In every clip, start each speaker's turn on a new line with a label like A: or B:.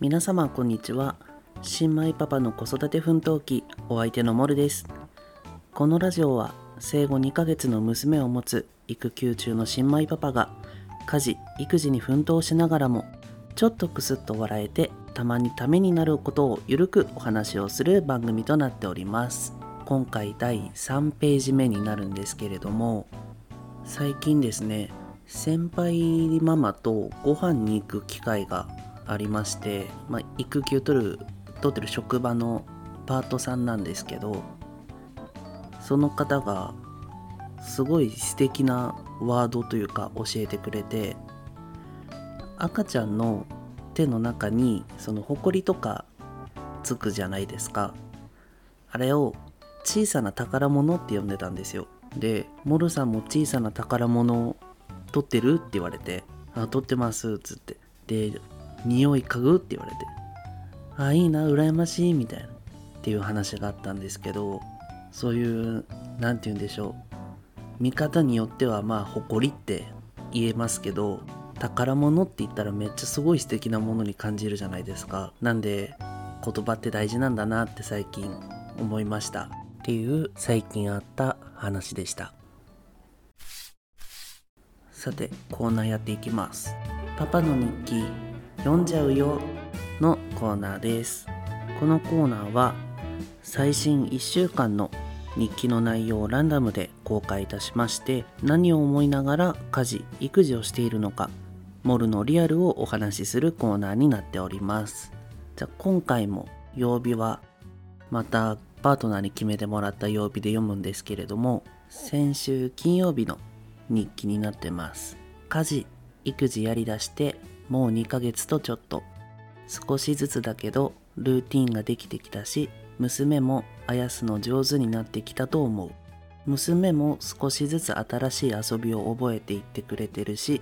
A: 皆様こんにちは。新米パパの子育て奮闘記お相手のモルです。このラジオは生後2ヶ月の娘を持つ育休中の新米パパが家事育児に奮闘しながらもちょっとクスッと笑えてたまにためになることをゆるくお話をする番組となっております。今回第3ページ目になるんですけれども最近ですね先輩ママとご飯に行く機会がありまして、まあ、育休取る取ってる職場のパートさんなんですけどその方がすごい素敵なワードというか教えてくれて赤ちゃんの手の中にそのホコリとかつくじゃないですか。あれを小さな宝物って呼んでたんですよ。でモルさんも小さな宝物を取ってるって言われてあ取ってますっつって。で匂い嗅ぐって言われて。あいいな羨ましいみたいなっていう話があったんですけどそういう何て言うんでしょう。見方によってはまあ誇りって言えますけど宝物って言ったらめっちゃすごい素敵なものに感じるじゃないですか。なんで言葉って大事なんだなって最近思いました。っていう最近あった話でした。さてコーナーやっていきます。パパの日記。読んじゃうよのコーナーです。このコーナーは最新1週間の日記の内容をランダムで公開いたしまして何を思いながら家事育児をしているのかモルのリアルをお話しするコーナーになっております。じゃあ今回も曜日はまたパートナーに決めてもらった曜日で読むんですけれども先週金曜日の日記になってます。家事育児やりだしてもう2ヶ月とちょっと。少しずつだけどルーティンができてきたし娘もあやすの上手になってきたと思う。娘も少しずつ新しい遊びを覚えていってくれてるし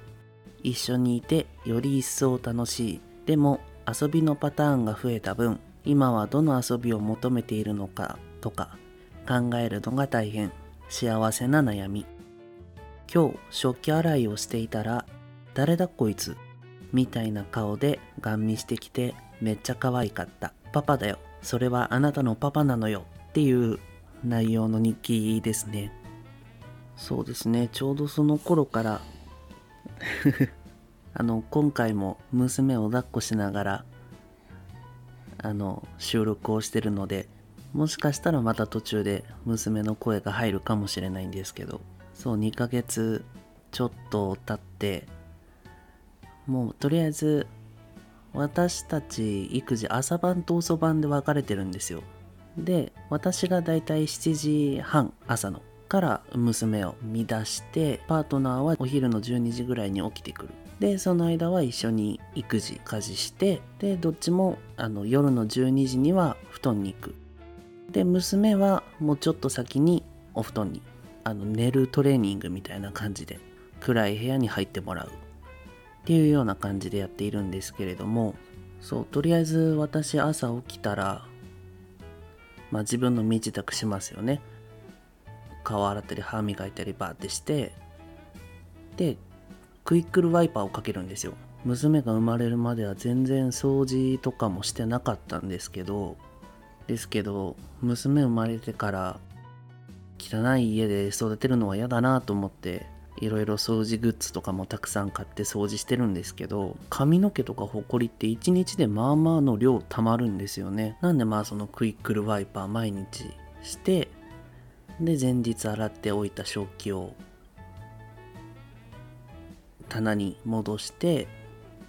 A: 一緒にいてより一層楽しい。でも遊びのパターンが増えた分今はどの遊びを求めているのかとか考えるのが大変。幸せな悩み。今日食器洗いをしていたら誰だこいつ？みたいな顔でガン見してきてめっちゃ可愛かった。パパだよ。それはあなたのパパなのよ。っていう内容の日記ですね。そうですね。ちょうどその頃から あの今回も娘を抱っこしながらあの収録をしてるのでもしかしたらまた途中で娘の声が入るかもしれないんですけどそう2ヶ月ちょっと経ってもうとりあえず私たち育児朝晩と遅番で分かれてるんですよ。で私がだいたい7時半朝のから娘を乱してパートナーはお昼の12時ぐらいに起きてくる。でその間は一緒に育児家事してでどっちもあの夜の12時には布団に行く。で娘はもうちょっと先にお布団にあの寝るトレーニングみたいな感じで暗い部屋に入ってもらう。っていうような感じでやっているんですけれどもそうとりあえず私朝起きたらまあ自分の身支度しますよね。顔洗ったり歯磨いたりバーってしてでクイックルワイパーをかけるんですよ。娘が生まれるまでは全然掃除とかもしてなかったんですけどですけど娘生まれてから汚い家で育てるのは嫌だなと思っていろいろ掃除グッズとかもたくさん買って掃除してるんですけど髪の毛とかほこりって1日でまあまあの量たまるんですよね。なんでまあそのクイックルワイパー毎日してで前日洗っておいた食器を棚に戻して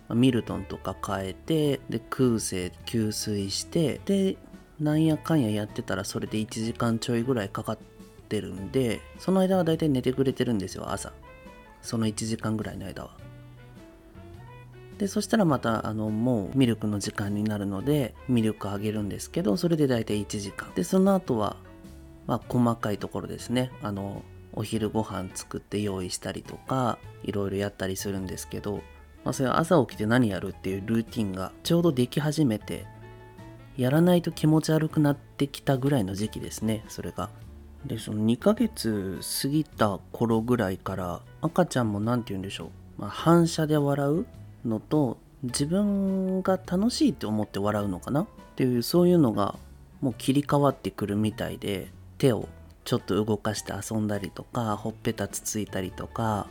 A: ミルトンとか変えてで空製給水してでなんやかんややってたらそれで1時間ちょいぐらいかかってるんでその間はだいたい寝てくれてるんですよ朝。その1時間ぐらいの間は。でそしたらまたあのもうミルクの時間になるのでミルクあげるんですけどそれでだいたい1時間。でその後はまあ細かいところですね。あのお昼ご飯作って用意したりとかいろいろやったりするんですけど、まあ、それは朝起きて何やるっていうルーティンがちょうどでき始めてやらないと気持ち悪くなってきたぐらいの時期ですねそれが。でその2ヶ月過ぎた頃ぐらいから赤ちゃんも何て言うんでしょう、まあ、反射で笑うのと自分が楽しいって思って笑うのかな？っていうそういうのがもう切り替わってくるみたいで手をちょっと動かして遊んだりとかほっぺたつついたりとか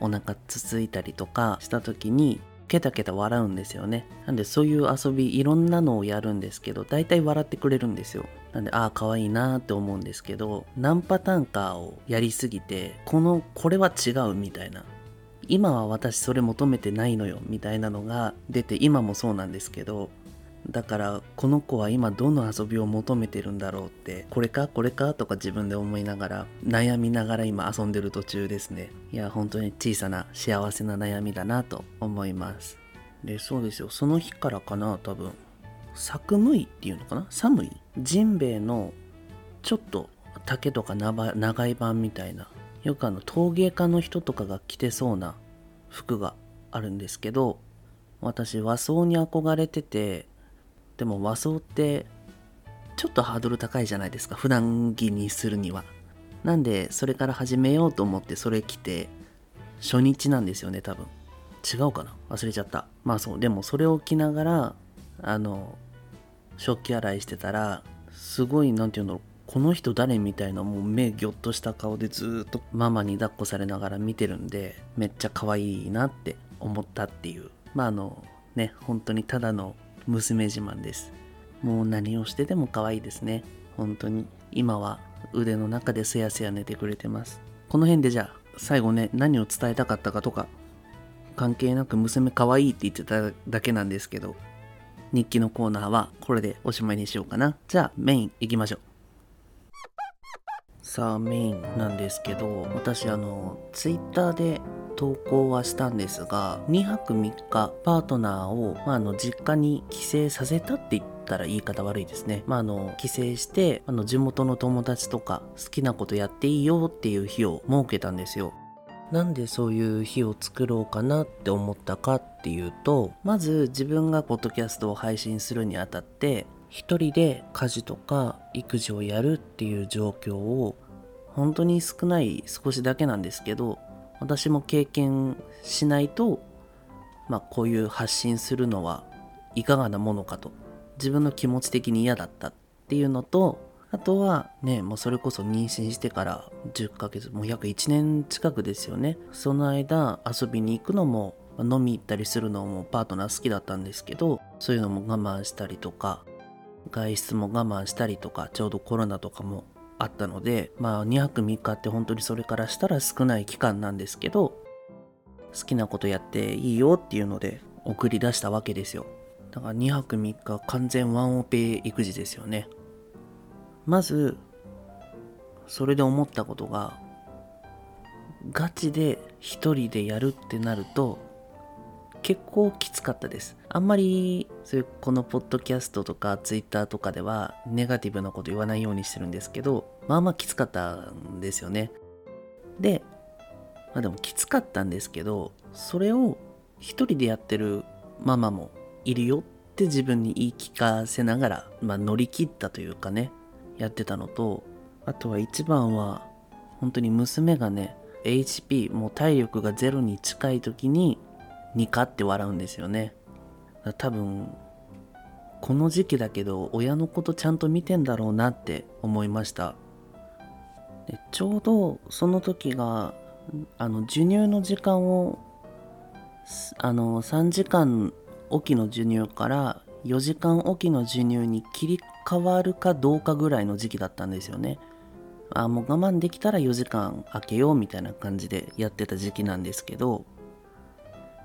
A: お腹つついたりとかした時にケタケタ笑うんですよね。なんでそういう遊びいろんなのをやるんですけど大体笑ってくれるんですよ。なんでああ可愛いなって思うんですけど何パターンかをやりすぎてこのこれは違うみたいな。今は私それ求めてないのよみたいなのが出て今もそうなんですけどだからこの子は今どの遊びを求めてるんだろうってこれかこれかとか自分で思いながら悩みながら今遊んでる途中ですね。いや本当に小さな幸せな悩みだなと思います。でそうですよ。その日からかな多分。作務衣っていうのかな？寒いジンベエのちょっと竹とか長い版みたいな。よくあの陶芸家の人とかが着てそうな服があるんですけど私和装に憧れててでも和装ってちょっとハードル高いじゃないですか。普段着にするには。なんでそれから始めようと思ってそれ着て初日なんですよね多分。違うかな？忘れちゃった。まあそう。でもそれを着ながらあの食器洗いしてたらすごい何て言うんだろうこの人誰みたいなもう目ギョッとした顔でずっとママに抱っこされながら見てるんでめっちゃ可愛いなって思ったっていう。まああのね本当にただの娘自慢です。もう何をしてでも可愛いですね。本当に。今は腕の中ですやすや寝てくれてます。この辺でじゃあ最後ね何を伝えたかったかとか関係なく娘可愛いって言ってただけなんですけど。日記のコーナーはこれでおしまいにしようかなじゃあメイン行きましょうさあメインなんですけど私あのツイッターで投稿はしたんですが2泊3日パートナーを、まあ、あの実家に帰省させたって言ったら言い方悪いですね。まあ、あの帰省してあの地元の友達とか好きなことやっていいよっていう日を設けたんですよ。なんでそういう日を作ろうかなって思ったかっていうとまず自分がポッドキャストを配信するにあたって一人で家事とか育児をやるっていう状況を本当に少ない少しだけなんですけど私も経験しないとまあこういう発信するのはいかがなものかと自分の気持ち的に嫌だったっていうのとあとはねもうそれこそ妊娠してから10ヶ月もう約1年近くですよね。その間遊びに行くのも飲み行ったりするのもパートナー好きだったんですけどそういうのも我慢したりとか外出も我慢したりとかちょうどコロナとかもあったのでまあ2泊3日って本当にそれからしたら少ない期間なんですけど好きなことやっていいよっていうので送り出したわけですよ。だから2泊3日完全ワンオペ育児ですよね。まずそれで思ったことがガチで一人でやるってなると結構きつかったです。あんまりそういうこのポッドキャストとかツイッターとかではネガティブなこと言わないようにしてるんですけど、まあまあきつかったんですよね。で、まあでもきつかったんですけど、それを一人でやってるママもいるよって自分に言い聞かせながら、まあ乗り切ったというかね、やってたのと、あとは一番は本当に娘がね、HP もう体力がゼロに近い時にニカって笑うんですよね。多分この時期だけど親のことちゃんと見てんだろうなって思いました。でちょうどその時があの授乳の時間をあの3時間おきの授乳から4時間おきの授乳に切り替わるかどうかぐらいの時期だったんですよね。あもう我慢できたら4時間空けようみたいな感じでやってた時期なんですけど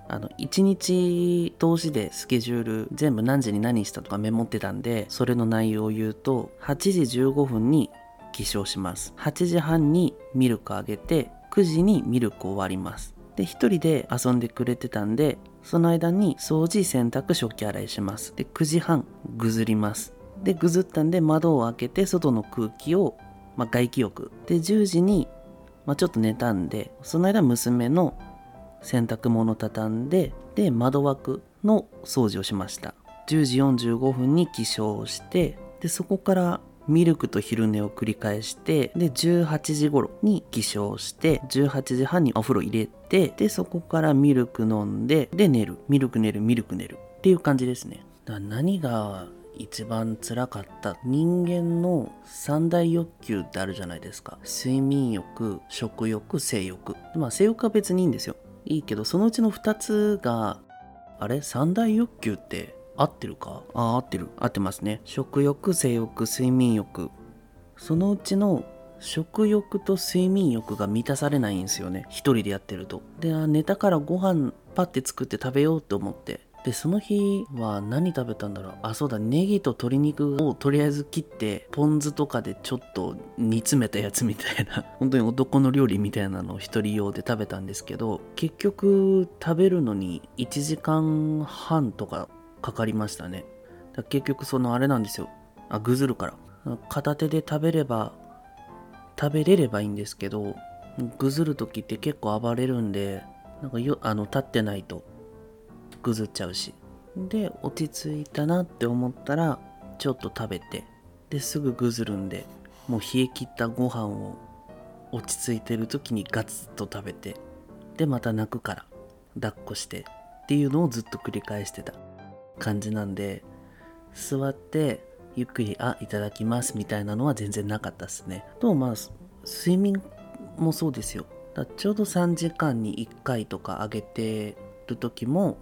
A: あの1日通しでスケジュール全部何時に何したとかメモってたんでそれの内容を言うと8時15分に起床します。8時半にミルクあげて9時にミルク終わります。で1人で遊んでくれてたんでその間に掃除洗濯食器洗いします。で9時半ぐずります。でぐずったんで窓を開けて外の空気を、まあ、外気浴。で10時に、まあ、ちょっと寝たんでその間娘の洗濯物畳んでで窓枠の掃除をしました。10時45分に起床してでそこからミルクと昼寝を繰り返してで18時頃に起床して18時半にお風呂入れてでそこからミルク飲んでで寝る。ミルク寝るミルク寝るっていう感じですね。何が一番辛かった人間の三大欲求ってあるじゃないですか。睡眠欲食欲性欲。まあ性欲は別にいいんですよ。いいけどそのうちの2つがあれ？三大欲求って合ってるか？あ合ってる。合ってますね。食欲性欲睡眠欲。そのうちの食欲と睡眠欲が満たされないんですよね。一人でやってると。で寝たからご飯パッて作って食べようと思ってでその日は何食べたんだろう。あそうだネギと鶏肉をとりあえず切ってポン酢とかでちょっと煮詰めたやつみたいな。本当に男の料理みたいなのを一人用で食べたんですけど結局食べるのに1時間半とかかかりましたね。結局そのあれなんですよ。あぐずるから。片手で食べれば食べれればいいんですけどぐずる時って結構暴れるんでなんかよあの立ってないとぐずっちゃうし。で落ち着いたなって思ったらちょっと食べて。ですぐぐずるんでもう冷え切ったご飯を落ち着いてる時にガツッと食べて。でまた泣くから抱っこしてっていうのをずっと繰り返してた。感じなんで座ってゆっくり「あいただきます」みたいなのは全然なかったっすね。とまあ睡眠もそうですよ。だちょうど3時間に1回とか上げてる時も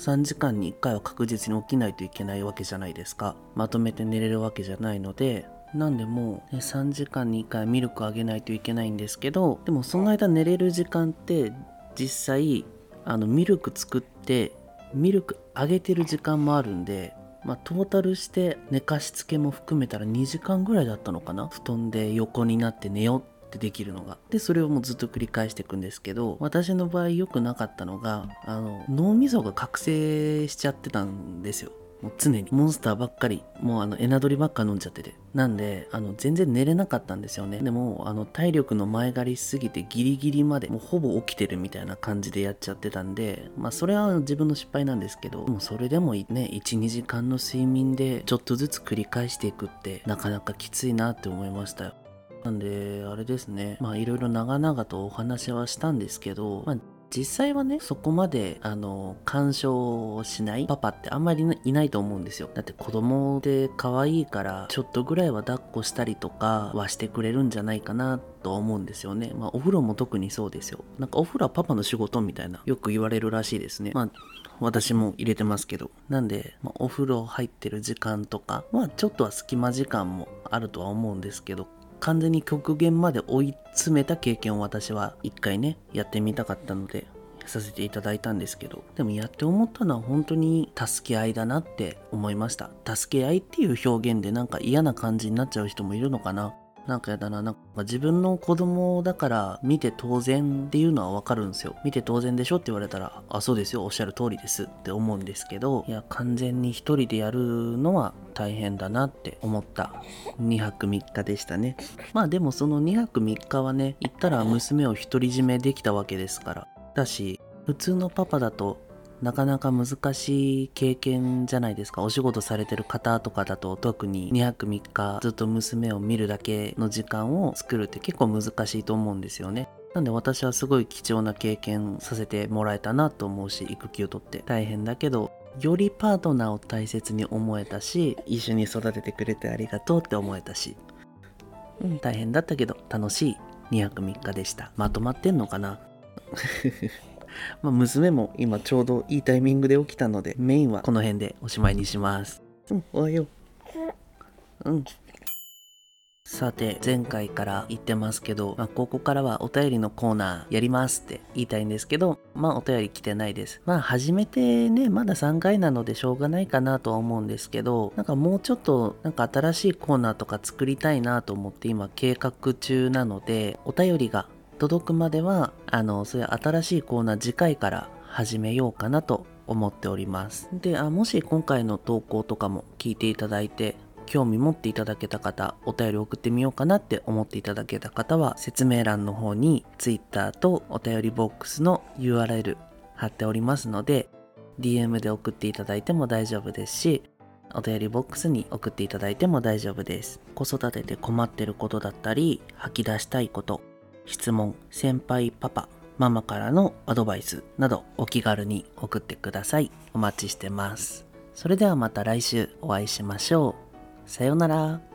A: 3時間に1回は確実に起きないといけないわけじゃないですか。まとめて寝れるわけじゃないので。なんでもう、3時間に1回ミルクあげないといけないんですけどでもその間寝れる時間って実際あのミルク作ってミルクあげてる時間もあるんでまあ、トータルして寝かしつけも含めたら2時間ぐらいだったのかな。布団で横になって寝ようってできるのが。でそれをもうずっと繰り返していくんですけど私の場合良くなかったのがあの脳みそが覚醒しちゃってたんですよ。もう常に。モンスターばっかり。もうあのエナドリばっか飲んじゃってて。なんであの全然寝れなかったんですよね。でもあの体力の前借りしすぎてギリギリまでもうほぼ起きてるみたいな感じでやっちゃってたんでまあそれは自分の失敗なんですけどもうそれでもね12時間の睡眠でちょっとずつ繰り返していくってなかなかきついなって思いましたよ。なんで、あれですね。まあ、いろいろ長々とお話はしたんですけど、まあ、実際はね、そこまで、あの、干渉しないパパってあんまりいないと思うんですよ。だって子供で可愛いから、ちょっとぐらいは抱っこしたりとかはしてくれるんじゃないかなと思うんですよね。まあ、お風呂も特にそうですよ。なんかお風呂はパパの仕事みたいな、よく言われるらしいですね。まあ、私も入れてますけど。なんで、まあ、お風呂入ってる時間とか、まあ、ちょっとは隙間時間もあるとは思うんですけど、完全に極限まで追い詰めた経験を私は一回ねやってみたかったのでさせていただいたんですけどでもやって思ったのは本当に助け合いだなって思いました。助け合いっていう表現でなんか嫌な感じになっちゃう人もいるのかな。なんかやだな、なんか自分の子供だから見て当然っていうのはわかるんですよ。見て当然でしょって言われたら、あ、そうですよ、おっしゃる通りですって思うんですけど、いや、完全に一人でやるのは大変だなって思った2泊3日でしたね。まあでもその2泊3日はね、行ったら娘を独り占めできたわけですから。だし、普通のパパだとなかなか難しい経験じゃないですか。お仕事されてる方とかだと特に2泊3日ずっと娘を見るだけの時間を作るって結構難しいと思うんですよね。なんで私はすごい貴重な経験させてもらえたなと思うし、育休取って大変だけど、よりパートナーを大切に思えたし、一緒に育ててくれてありがとうって思えたし、うん、大変だったけど楽しい2泊3日でした。まとまってんのかな？まあ、娘も今ちょうどいいタイミングで起きたので、メインはこの辺でおしまいにします。うん、おはよう。うん。さて、前回から言ってますけど、まあ、ここからはお便りのコーナーやりますって言いたいんですけど、まあお便り来てないです。まあ初めてね、まだ3回なのでしょうがないかなとは思うんですけど、なんかもうちょっとなんか新しいコーナーとか作りたいなと思って今計画中なので、お便りが届くまではあのそういう新しいコーナー次回から始めようかなと思っておりますであもし今回の投稿とかも聞いていただいて興味持っていただけた方お便り送ってみようかなって思っていただけた方は説明欄の方に Twitter とお便りボックスの URL 貼っておりますので DM で送っていただいても大丈夫ですしお便りボックスに送っていただいても大丈夫です。子育てで困ってることだったり、吐き出したいこと、質問、先輩パパ、ママからのアドバイスなどお気軽に送ってください。お待ちしてます。それではまた来週お会いしましょう。さようなら。